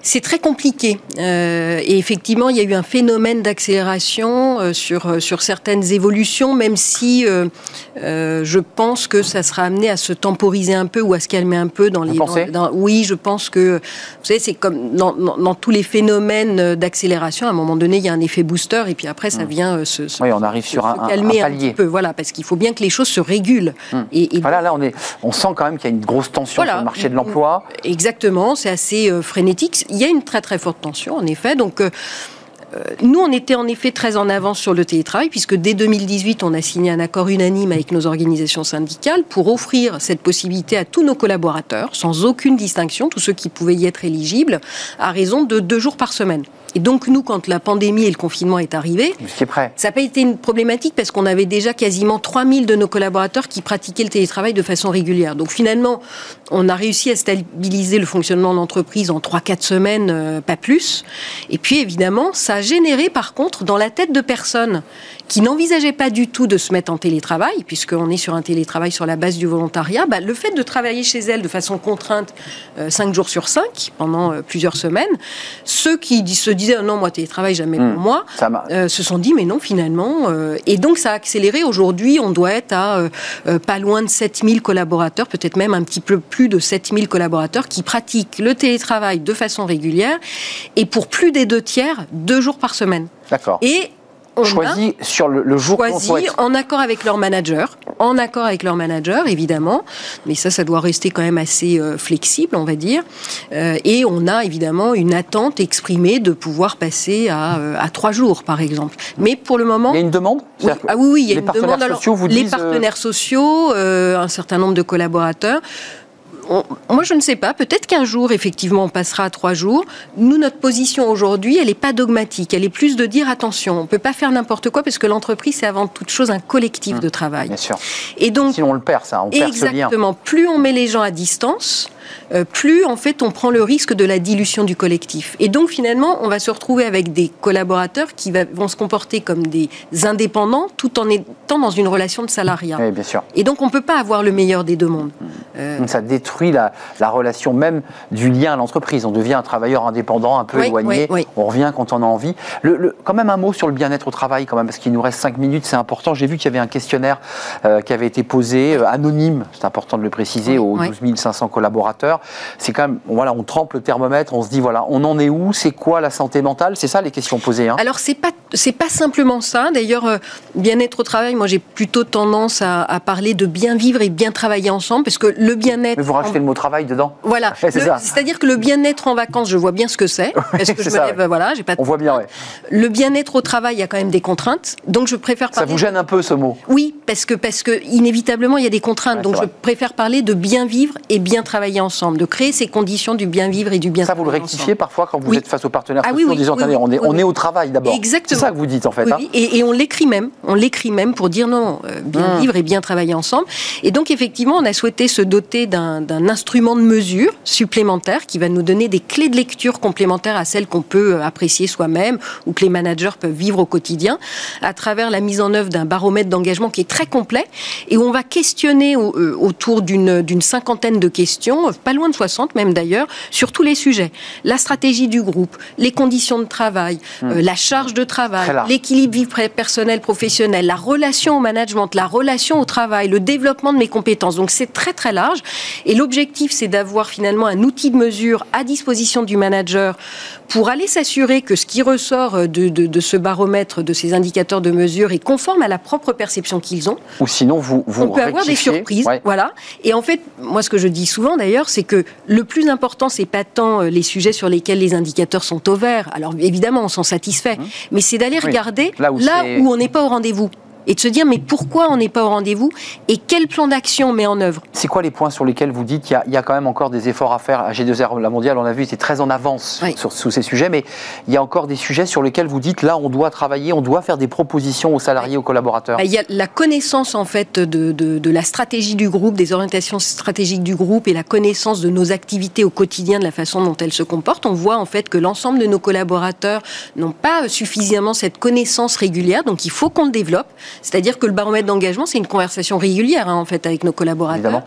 C'est très compliqué. Euh, et effectivement, il y a eu un phénomène d'accélération euh, sur, euh, sur certaines évolutions, même si euh, je pense que ça sera amené à se temporiser un peu ou à se calmer un peu dans Vous les. pensez? dans- dans- oui, je pense que. Vous savez, c'est comme dans, dans- tous les phénomènes d'accélération, à un moment donné, il y a un effet booster et puis après, ça vient euh, se, se- Oui, on arrive se- sur un, un- un calmer un, palier. petit peu. Voilà, parce qu'il faut bien que les choses se régulent. Et, et Voilà, là, on, est, on sent quand même qu'il y a une grosse tension Voilà. sur le marché de l'emploi. Exactement, c'est assez frénétique. Il y a une très très forte tension, en effet. Donc, euh, euh, nous, on était en effet très en avance sur le télétravail, puisque dès 2018, on a signé un accord unanime avec nos organisations syndicales pour offrir cette possibilité à tous nos collaborateurs, sans aucune distinction, tous ceux qui pouvaient y être éligibles, à raison de deux jours par semaine. Et donc, nous, quand la pandémie et le confinement est arrivé, prêt. ça n'a pas été une problématique parce qu'on avait déjà quasiment 3000 de nos collaborateurs qui pratiquaient le télétravail de façon régulière. Donc finalement, on a réussi à stabiliser le fonctionnement de l'entreprise en 3-4 semaines, euh, pas plus. Et puis évidemment, ça a généré par contre dans la tête de personnes qui n'envisageaient pas du tout de se mettre en télétravail, puisqu'on est sur un télétravail sur la base du volontariat, bah, le fait de travailler chez elles de façon contrainte 5 jours sur 5 pendant euh, plusieurs semaines, ceux qui se disaient Ah non, moi télétravail jamais Hmm. pour moi, Ça m'a- euh, se sont dit mais non finalement euh, et donc ça a accéléré aujourd'hui on doit être à euh, euh, pas loin de 7000 collaborateurs peut-être même un petit peu plus de 7000 collaborateurs qui pratiquent le télétravail de façon régulière et pour plus des deux tiers deux jours par semaine D'accord. et on a choisi sur le, le jour qu'on choisi souhaite. en accord avec leur manager, en accord avec leur manager évidemment, mais ça, ça doit rester quand même assez euh, flexible, on va dire. Euh, et on a évidemment une attente exprimée de pouvoir passer à, euh, à trois jours, par exemple. Mais pour le moment, Il y a une demande? Oui, ah oui, oui, il y a les une partenaires demande. Alors, sociaux vous les disent, euh, partenaires sociaux, euh, un certain nombre de collaborateurs. On- moi, je ne sais pas. Peut-être qu'un jour, effectivement, on passera à trois jours. Nous, notre position aujourd'hui, elle n'est pas dogmatique. Elle est plus de dire attention, on ne peut pas faire n'importe quoi parce que l'entreprise, c'est avant toute chose un collectif de travail. Bien sûr. Et donc, Sinon, on le perd, ça. On perd ce lien. Exactement. Plus on met les gens à distance, euh, plus en fait on prend le risque de la dilution du collectif. Et donc finalement, on va se retrouver avec des collaborateurs qui va- vont se comporter comme des indépendants tout en étant dans une relation de salariat. Oui, bien sûr. Et donc on peut pas avoir le meilleur des deux mondes. Euh, Donc, ça détruit la, la relation même du lien à l'entreprise. On devient un travailleur indépendant, un peu Oui, éloigné. oui. On revient quand on a envie. Le, le- quand même un mot sur le bien-être au travail, quand même, parce qu'il nous reste cinq minutes, c'est important. J'ai vu qu'il y avait un questionnaire euh, qui avait été posé, euh, anonyme, c'est important de le préciser, aux oui. 12 500 collaborateurs. C'est quand même, voilà, on trempe le thermomètre, on se dit, voilà, on en est où C'est quoi la santé mentale C'est ça les questions posées. Hein Alors c'est pas c'est pas simplement ça. D'ailleurs, euh, bien-être au travail, moi j'ai plutôt tendance à, à parler de bien vivre et bien travailler ensemble, parce que le bien-être. Mais vous rajoutez le mot travail dedans Voilà. Ouais, ça. C'est-à-dire que le bien-être en vacances, je vois bien ce que c'est. Parce que je me ça, lève, ouais. voilà, j'ai pas de On voit bien, ouais. Le bien-être au travail, il y a quand même des contraintes. Donc je préfère Ça parler. vous gêne un peu ce mot? Oui, parce que, parce que inévitablement, il y a des contraintes. Donc je préfère parler de bien vivre et bien travailler ensemble, de créer ces conditions du bien vivre et du bien Ça, vous le rectifiez ensemble. parfois quand vous Oui. êtes face aux partenaires Ah sociaux oui, en oui, disant, attendez, oui, on est, on est au travail d'abord. Exactement. C'est ça que vous dites en fait. Hein et, et on l'écrit même, on l'écrit même pour dire non, euh, bien Mmh. vivre et bien travailler ensemble. Et donc effectivement, on a souhaité se doter d'un instrument de mesure supplémentaire qui va nous donner des clés de lecture complémentaires à celles qu'on peut euh, apprécier soi-même ou que les managers peuvent vivre au quotidien, à travers la mise en œuvre d'un baromètre d'engagement qui est très complet et où on va questionner au- euh, autour d'une cinquantaine de questions, pas loin de 60 même d'ailleurs, sur tous les sujets. La stratégie du groupe, les conditions de travail, euh, la charge de travail, l'équilibre vie personnelle professionnelle, la relation au management, la relation au travail, le développement de mes compétences. Donc c'est très très large. Et l'objectif, c'est d'avoir finalement un outil de mesure à disposition du manager pour aller s'assurer que ce qui ressort de, de- de ce baromètre, de ces indicateurs de mesure, est conforme à la propre perception qu'ils ont. Ou sinon, vous, vous On peut avoir des surprises, Ouais. voilà. Et en fait, moi, ce que je dis souvent d'ailleurs, c'est que le plus important, c'est pas tant euh, les sujets sur lesquels les indicateurs sont au vert. Alors évidemment, on s'en satisfait, mais c'est d'aller Mmh. Oui. regarder Là là où on n'est pas au rendez-vous et de se dire mais pourquoi on n'est pas au rendez-vous et quel plan d'action on met en œuvre? C'est quoi les points sur lesquels vous dites qu'il y, a- il y a quand même encore des efforts à faire À G2R, la mondiale, on a vu, était très en avance Oui. sur, sur ces sujets, mais il y a encore des sujets sur lesquels vous dites là, on doit travailler, on doit faire des propositions aux salariés, aux collaborateurs. Bah, Il y a la connaissance en fait de, de- de la stratégie du groupe, des orientations stratégiques du groupe et la connaissance de nos activités au quotidien, de la façon dont elles se comportent. On voit en fait que l'ensemble de nos collaborateurs n'ont pas suffisamment cette connaissance régulière, donc il faut qu'on le développe. C'est-à-dire que le baromètre d'engagement, c'est une conversation régulière hein, en fait avec nos collaborateurs. Évidemment.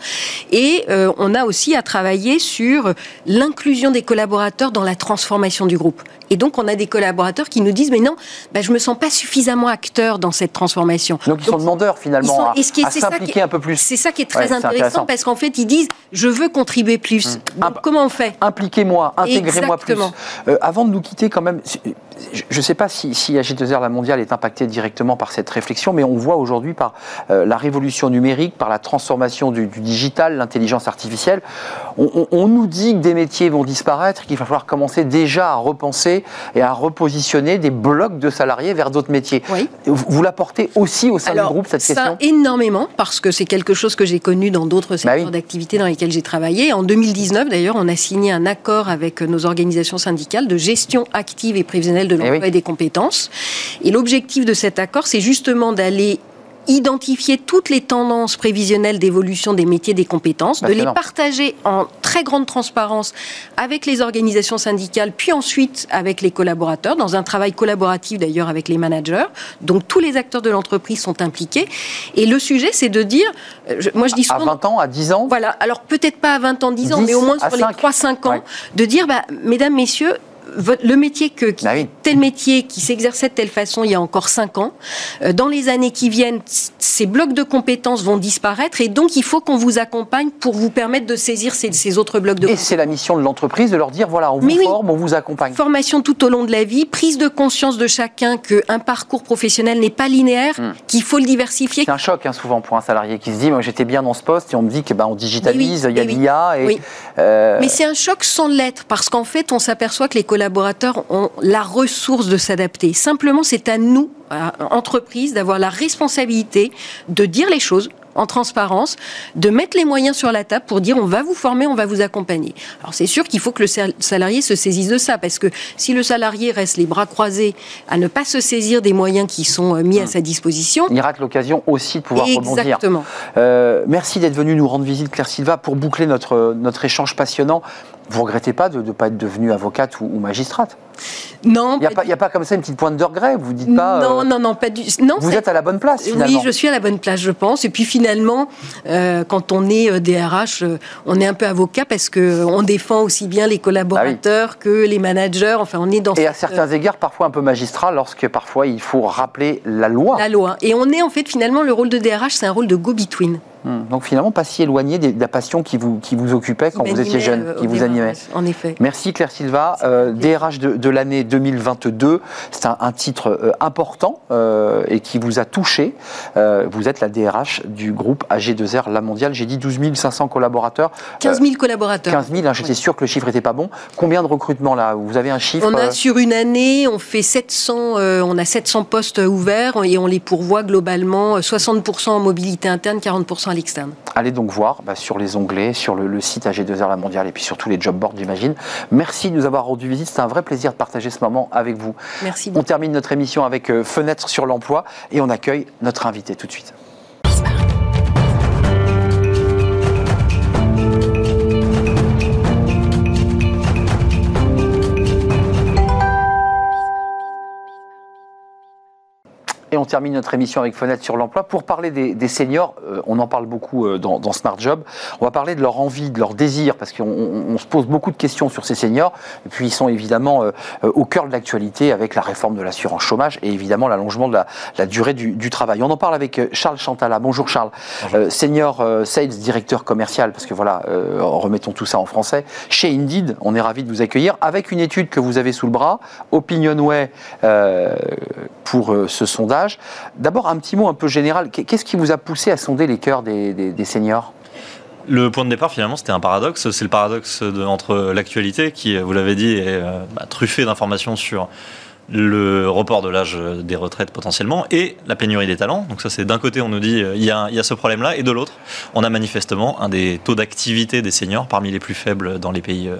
Et euh, on a aussi à travailler sur l'inclusion des collaborateurs dans la transformation du groupe. Et donc on a des collaborateurs qui nous disent mais non, bah, je me sens pas suffisamment acteur dans cette transformation. Donc ils sont demandeurs Ils finalement sont- à, à s'impliquer un peu plus. C'est ça qui est très intéressant, intéressant. parce qu'en fait, ils disent je veux contribuer plus. Ah Donc, bah, comment on fait? Impliquez-moi, intégrez-moi plus. Euh, avant de nous quitter, quand même, je ne sais pas si, si AG2R, la mondiale, est impactée directement par cette réflexion, mais on voit aujourd'hui par euh, la révolution numérique, par la transformation du, du digital, l'intelligence artificielle, on, on- on nous dit que des métiers vont disparaître, qu'il va falloir commencer déjà à repenser et à repositionner des blocs de salariés vers d'autres métiers. Oui. Vous, vous l'apportez aussi au sein du groupe, cette ça question? énormément, parce que c'est quelque chose que j'ai connu dans d'autres secteurs Bah oui. d'activité dans lesquels j'ai travaillé. En 2019, d'ailleurs, on a signé un accord avec nos organisations syndicales de gestion active et prévisionnelle de l'emploi Eh oui. et des compétences. Et l'objectif de cet accord, c'est justement d'aller identifier toutes les tendances prévisionnelles d'évolution des métiers des compétences, de les partager en très grande transparence avec les organisations syndicales, puis ensuite avec les collaborateurs, dans un travail collaboratif d'ailleurs avec les managers. Donc tous les acteurs de l'entreprise sont impliqués. Et le sujet, c'est de dire, euh, je- moi je dis À souvent... 20 ans, à 10 ans Voilà, alors peut-être pas à 20 ans, 10 ans, 10 mais au moins sur 5. les 3-5 ans, Ouais. de dire, bah, mesdames, messieurs, le métier que qui- Ah oui. tel métier qui s'exerçait de telle façon il y a encore cinq ans, euh, dans les années qui viennent, ces blocs de compétences vont disparaître et donc il faut qu'on vous accompagne pour vous permettre de saisir ces, ces autres blocs de Et compétences. c'est la mission de l'entreprise de leur dire voilà, on vous Mais oui. forme, on vous accompagne. Formation tout au long de la vie, prise de conscience de chacun qu'un parcours professionnel n'est pas linéaire, Hmm. qu'il faut le diversifier. C'est un choc hein, souvent pour un salarié qui se dit moi j'étais bien dans ce poste et on me dit que ben on digitalise, oui, il y a oui. l'IA et Oui. euh, Mais c'est un choc sans l'être, parce qu'en fait, on s'aperçoit que les collaborateurs ont la ressource de s'adapter. Simplement, c'est à nous, à entreprise, d'avoir la responsabilité de dire les choses en transparence, de mettre les moyens sur la table pour dire on va vous former, on va vous accompagner. Alors c'est sûr qu'il faut que le sal- salarié se saisisse de ça, parce que si le salarié reste les bras croisés à ne pas se saisir des moyens qui sont euh, mis à sa disposition, il rate l'occasion aussi de pouvoir rebondir. exactement. Euh, merci d'être venu nous rendre visite, Claire Silva, pour boucler notre, notre échange passionnant. Vous regrettez pas de ne pas être devenue avocate ou, ou magistrate? Non, Il n'y a, pas a comme ça une petite pointe de regret Vous dites pas. non, euh, non, non, pas du. Non, vous êtes à la bonne place finalement. Oui, je suis à la bonne place, je pense. Et puis finalement, euh, quand on est euh, DRH, euh, on est un peu avocat parce que euh, on défend aussi bien les collaborateurs que les managers. Enfin, on est dans Et à cette, certains égards, parfois un peu magistrat, lorsque parfois il faut rappeler la loi. la loi. Et on est en fait finalement le rôle de DRH, c'est un rôle de go-between. Hmm. Donc finalement, pas si éloigné de la passion qui vous, qui vous occupait quand vous étiez jeune, euh, qui au vous animait. En effet. Merci Claire Silva, euh, DRH de, de l'année 2022. C'est un, un titre euh, important euh, et qui vous a touché. Euh, vous êtes la DRH du groupe AG2R La Mondiale. J'ai dit 12 500 collaborateurs. 15 000 collaborateurs. 15 000, hein, j'étais sûr que le chiffre n'était pas bon. Combien de recrutements là? Vous avez un chiffre On euh, a sur une année, on fait 700, euh, on a 700 postes ouverts et on les pourvoit globalement euh, 60% en mobilité interne, 40% à l'externe. Allez donc voir bah, sur les onglets, sur le, le site AG2R La Mondiale et puis sur tous les job boards, j'imagine. Merci de nous avoir rendu visite. C'est un vrai plaisir de partager ce moment avec vous. Merci On termine notre émission avec euh, Fenêtre sur l'emploi et on accueille notre invité tout de suite. Et on termine notre émission avec Fenêtre sur l'emploi. Pour parler des, des seniors, euh, on en parle beaucoup euh, dans, dans Smart Job. On va parler de leur envie, de leur désir, parce qu'on on- on se pose beaucoup de questions sur ces seniors. Et puis ils sont évidemment euh, au cœur de l'actualité avec la réforme de l'assurance chômage et évidemment l'allongement de la, la durée du, du travail. On en parle avec Charles Chantala. Bonjour Charles, senior sales directeur commercial, parce que voilà, remettons tout ça en français. Chez Indeed, on est ravi de vous accueillir avec une étude que vous avez sous le bras, Opinionway, pour ce sondage. D'abord, un petit mot un peu général. Qu'est-ce qui vous a poussé à sonder les cœurs des, seniors? Le point de départ, finalement, c'était un paradoxe. C'est le paradoxe entre l'actualité, qui, vous l'avez dit, est euh, bah, truffée d'informations sur le report de l'âge des retraites potentiellement et la pénurie des talents. Donc ça, c'est d'un côté, on nous dit euh, il y, a, il y a ce problème-là, et de l'autre, on a manifestement un des taux d'activité des seniors parmi les plus faibles dans les pays euh,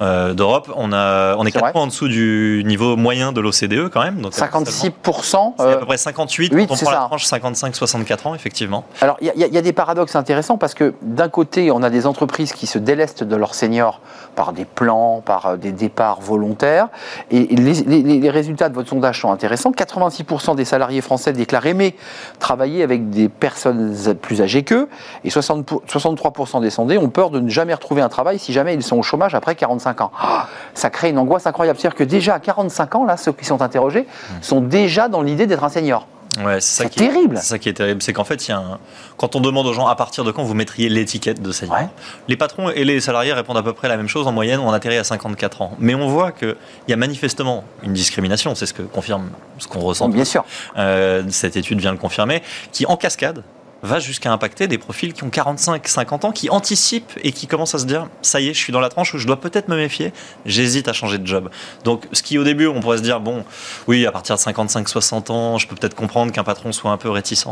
euh, d'Europe. On, a, on est C'est 4 vrai points en dessous du niveau moyen de l'OCDE quand même. Donc, 56%. C'est à peu près 58 huit, quand on prend ça. la tranche 55-64 ans, effectivement. Alors, il y, a- y des paradoxes intéressants parce que d'un côté, on a des entreprises qui se délestent de leurs seniors par des plans, par des départs volontaires. Et les, les- les résultats de votre sondage sont intéressants. 86% des salariés français déclarent aimer travailler avec des personnes plus âgées qu'eux. Et 60 pour- 63% des sondés ont peur de ne jamais retrouver un travail si jamais ils sont au chômage après 45 ans. Ah, ça crée une angoisse incroyable. C'est-à-dire que déjà à 45 ans, là, ceux qui sont interrogés sont déjà dans l'idée d'être un senior. Ouais, c'est ça qui est- terrible. C'est ça qui est terrible, c'est qu'en fait, il y a un- quand on demande aux gens à partir de quand vous mettriez l'étiquette de senior, Ouais. les patrons et les salariés répondent à peu près la même chose. En moyenne, on atterrit à 54 ans. Mais on voit qu'il y a manifestement une discrimination, c'est ce que confirme ce qu'on ressent. Bien sûr. Euh, cette étude vient le confirmer, qui en cascade va jusqu'à impacter des profils qui ont 45, 50 ans, qui anticipent et qui commencent à se dire ça y est, je suis dans la tranche où je dois peut-être me méfier, j'hésite à changer de job. Donc, ce qui au début, on pourrait se dire bon, oui, à partir de 55, 60 ans, je peux peut-être comprendre qu'un patron soit un peu réticent.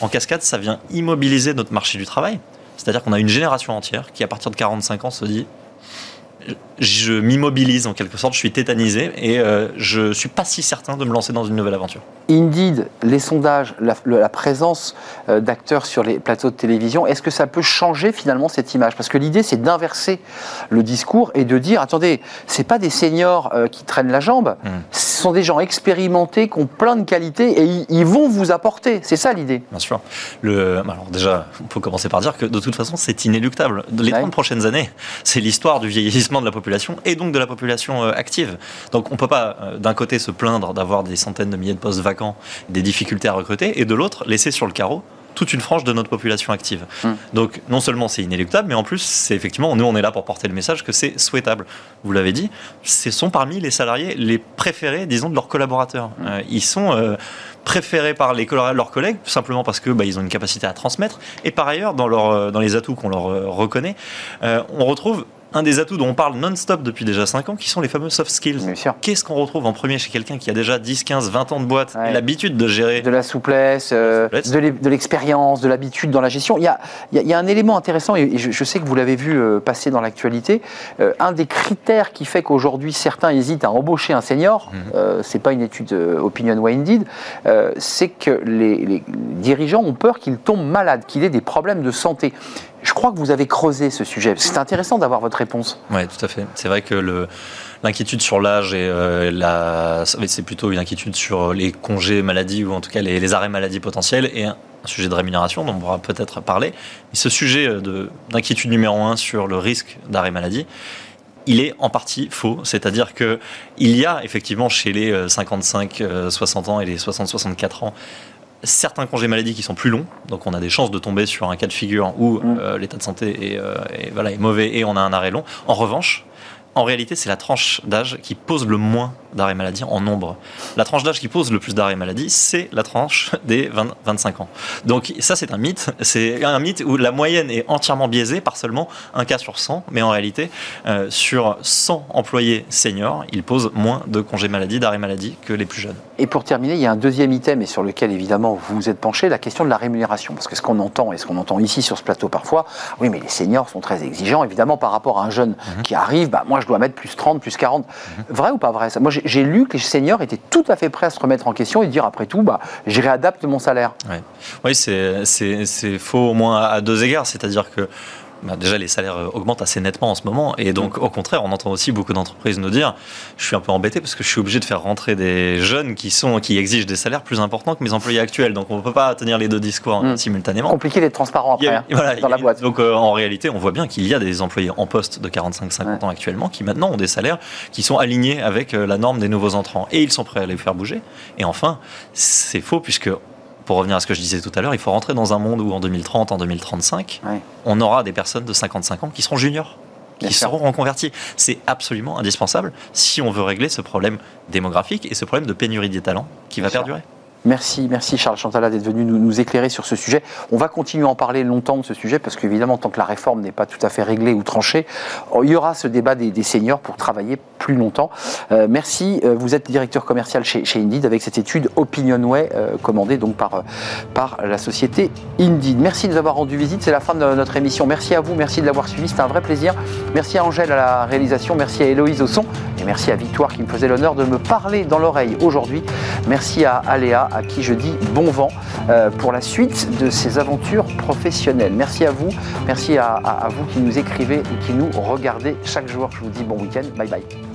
En cascade, ça vient immobiliser notre marché du travail. C'est-à-dire qu'on a une génération entière qui, à partir de 45 ans, se dit je m'immobilise en quelque sorte, je suis tétanisé et euh, je suis pas si certain de me lancer dans une nouvelle aventure. Indeed, les sondages, la, présence euh, d'acteurs sur les plateaux de télévision, est-ce que ça peut changer finalement cette image? Parce que l'idée, c'est d'inverser le discours et de dire attendez, c'est pas des seniors euh, qui traînent la jambe, Mm. ce sont des gens expérimentés qui ont plein de qualités et ils, ils vont vous apporter. C'est ça l'idée. Bien sûr. Le, alors déjà, on peut commencer par dire que de toute façon, c'est inéluctable. Les Ouais. 30 prochaines années, c'est l'histoire du vieillissement recrutement de la population et donc de la population euh, active. Donc on peut pas euh, d'un côté se plaindre d'avoir des centaines de milliers de postes vacants, des difficultés à recruter, et de l'autre laisser sur le carreau toute une frange de notre population active. Mm. Donc non seulement c'est inéluctable, mais en plus c'est effectivement, nous on est là pour porter le message que c'est souhaitable. Vous l'avez dit, ce sont parmi les salariés les préférés, disons, de leurs collaborateurs. Euh, ils sont euh, préférés par les leurs collègues, simplement parce que bah, ils ont une capacité à transmettre, et par ailleurs, dans, leur, dans les atouts qu'on leur reconnaît, euh, on retrouve un des atouts dont on parle non-stop depuis déjà 5 ans, qui sont les fameux soft skills. Bien sûr. Qu'est-ce qu'on retrouve en premier chez quelqu'un qui a déjà 10, 15, 20 ans de boîte Ouais. l'habitude de gérer de la souplesse, euh, de l'e- de l'expérience, de l'habitude dans la gestion. Il y a, il y a- un élément intéressant, et je, je sais que vous l'avez vu euh, passer dans l'actualité. Euh, un des critères qui fait qu'aujourd'hui certains hésitent à embaucher un senior, Mhm. euh, c'est pas une étude Opinion Way Indeed, euh, c'est que les, les dirigeants ont peur qu'il tombe malade, qu'il ait des problèmes de santé. Je crois que vous avez creusé ce sujet. C'est intéressant d'avoir votre réponse. Oui, tout à fait. C'est vrai que l'inquiétude sur l'âge et euh, c'est plutôt une inquiétude sur les congés maladie ou en tout cas les, arrêts maladie potentiels et un, sujet de rémunération dont on pourra peut-être parler. Mais ce sujet euh, de- d'inquiétude numéro un sur le risque d'arrêt maladie, il est en partie faux. C'est-à-dire que il y a effectivement chez les euh, 55, euh, 60 ans et les 60, 64 ans certains congés maladie qui sont plus longs, donc on a des chances de tomber sur un cas de figure où euh, l'état de santé est, euh, est- voilà, est mauvais et on a un arrêt long. En revanche, en réalité, c'est la tranche d'âge qui pose le moins d'arrêt maladie en nombre. La tranche d'âge qui pose le plus d'arrêt maladie, c'est la tranche des 20 25 ans. Donc ça, c'est un mythe. C'est un mythe où la moyenne est entièrement biaisée par seulement un cas sur 100. Mais en réalité, euh, sur 100 employés seniors, ils posent moins de congés maladie, d'arrêt maladie que les plus jeunes. Et pour terminer, il y a un deuxième item et sur lequel évidemment vous vous êtes penché, la question de la rémunération. Parce que ce qu'on entend et ce qu'on entend ici sur ce plateau parfois, oui mais les seniors sont très exigeants évidemment par rapport à un jeune qui arrive, bah, moi je dois mettre plus 30, plus 40. Vrai ou pas vrai ça? Moi j'ai- lu que les seniors étaient tout à fait prêts à se remettre en question et dire après tout, bah, je réadapte mon salaire. Oui, c'est faux au moins à deux égards. C'est-à-dire que déjà, les salaires euh, augmentent assez nettement en ce moment. Et donc, au contraire, on entend aussi beaucoup d'entreprises nous dire je suis un peu embêté parce que je suis obligé de faire rentrer des jeunes qui, sont, qui exigent des salaires plus importants que mes employés actuels. Donc, on ne peut pas tenir les deux discours Mm. euh, simultanément. Compliqué d'être transparent après a- hein, voilà, dans la boîte. Donc euh, en réalité, on voit bien qu'il y a des employés en poste de 45-50 Ouais. ans actuellement qui maintenant ont des salaires qui sont alignés avec euh, la norme des nouveaux entrants. Et ils sont prêts à les faire bouger. Et enfin, c'est faux puisque, pour revenir à ce que je disais tout à l'heure, il faut rentrer dans un monde où en 2030, en 2035, Ouais. on aura des personnes de 55 ans qui seront juniors qui seront reconvertis. C'est absolument indispensable si on veut régler ce problème démographique et ce problème de pénurie des talents qui va sûr. perdurer. Merci, merci Charles Chantala d'être venu nous, éclairer sur ce sujet. On va continuer à en parler longtemps de ce sujet parce qu'évidemment, tant que la réforme n'est pas tout à fait réglée ou tranchée, oh, il y aura ce débat des, seniors pour travailler plus longtemps. Euh, merci. Euh, Vous êtes directeur commercial chez, Indeed avec cette étude Opinionway euh, commandée donc par, euh, par la société Indeed. Merci de nous avoir rendu visite. C'est la fin de notre émission. Merci à vous. Merci de l'avoir suivi. C'était un vrai plaisir. Merci à Angèle à la réalisation. Merci à Héloïse au son. Et merci à Victoire qui me faisait l'honneur de me parler dans l'oreille aujourd'hui. Merci à Aléa à qui je dis bon vent euh, pour la suite de ses aventures professionnelles. Merci à vous, merci à, vous qui nous écrivez et qui nous regardez chaque jour. Je vous dis bon week-end, bye bye.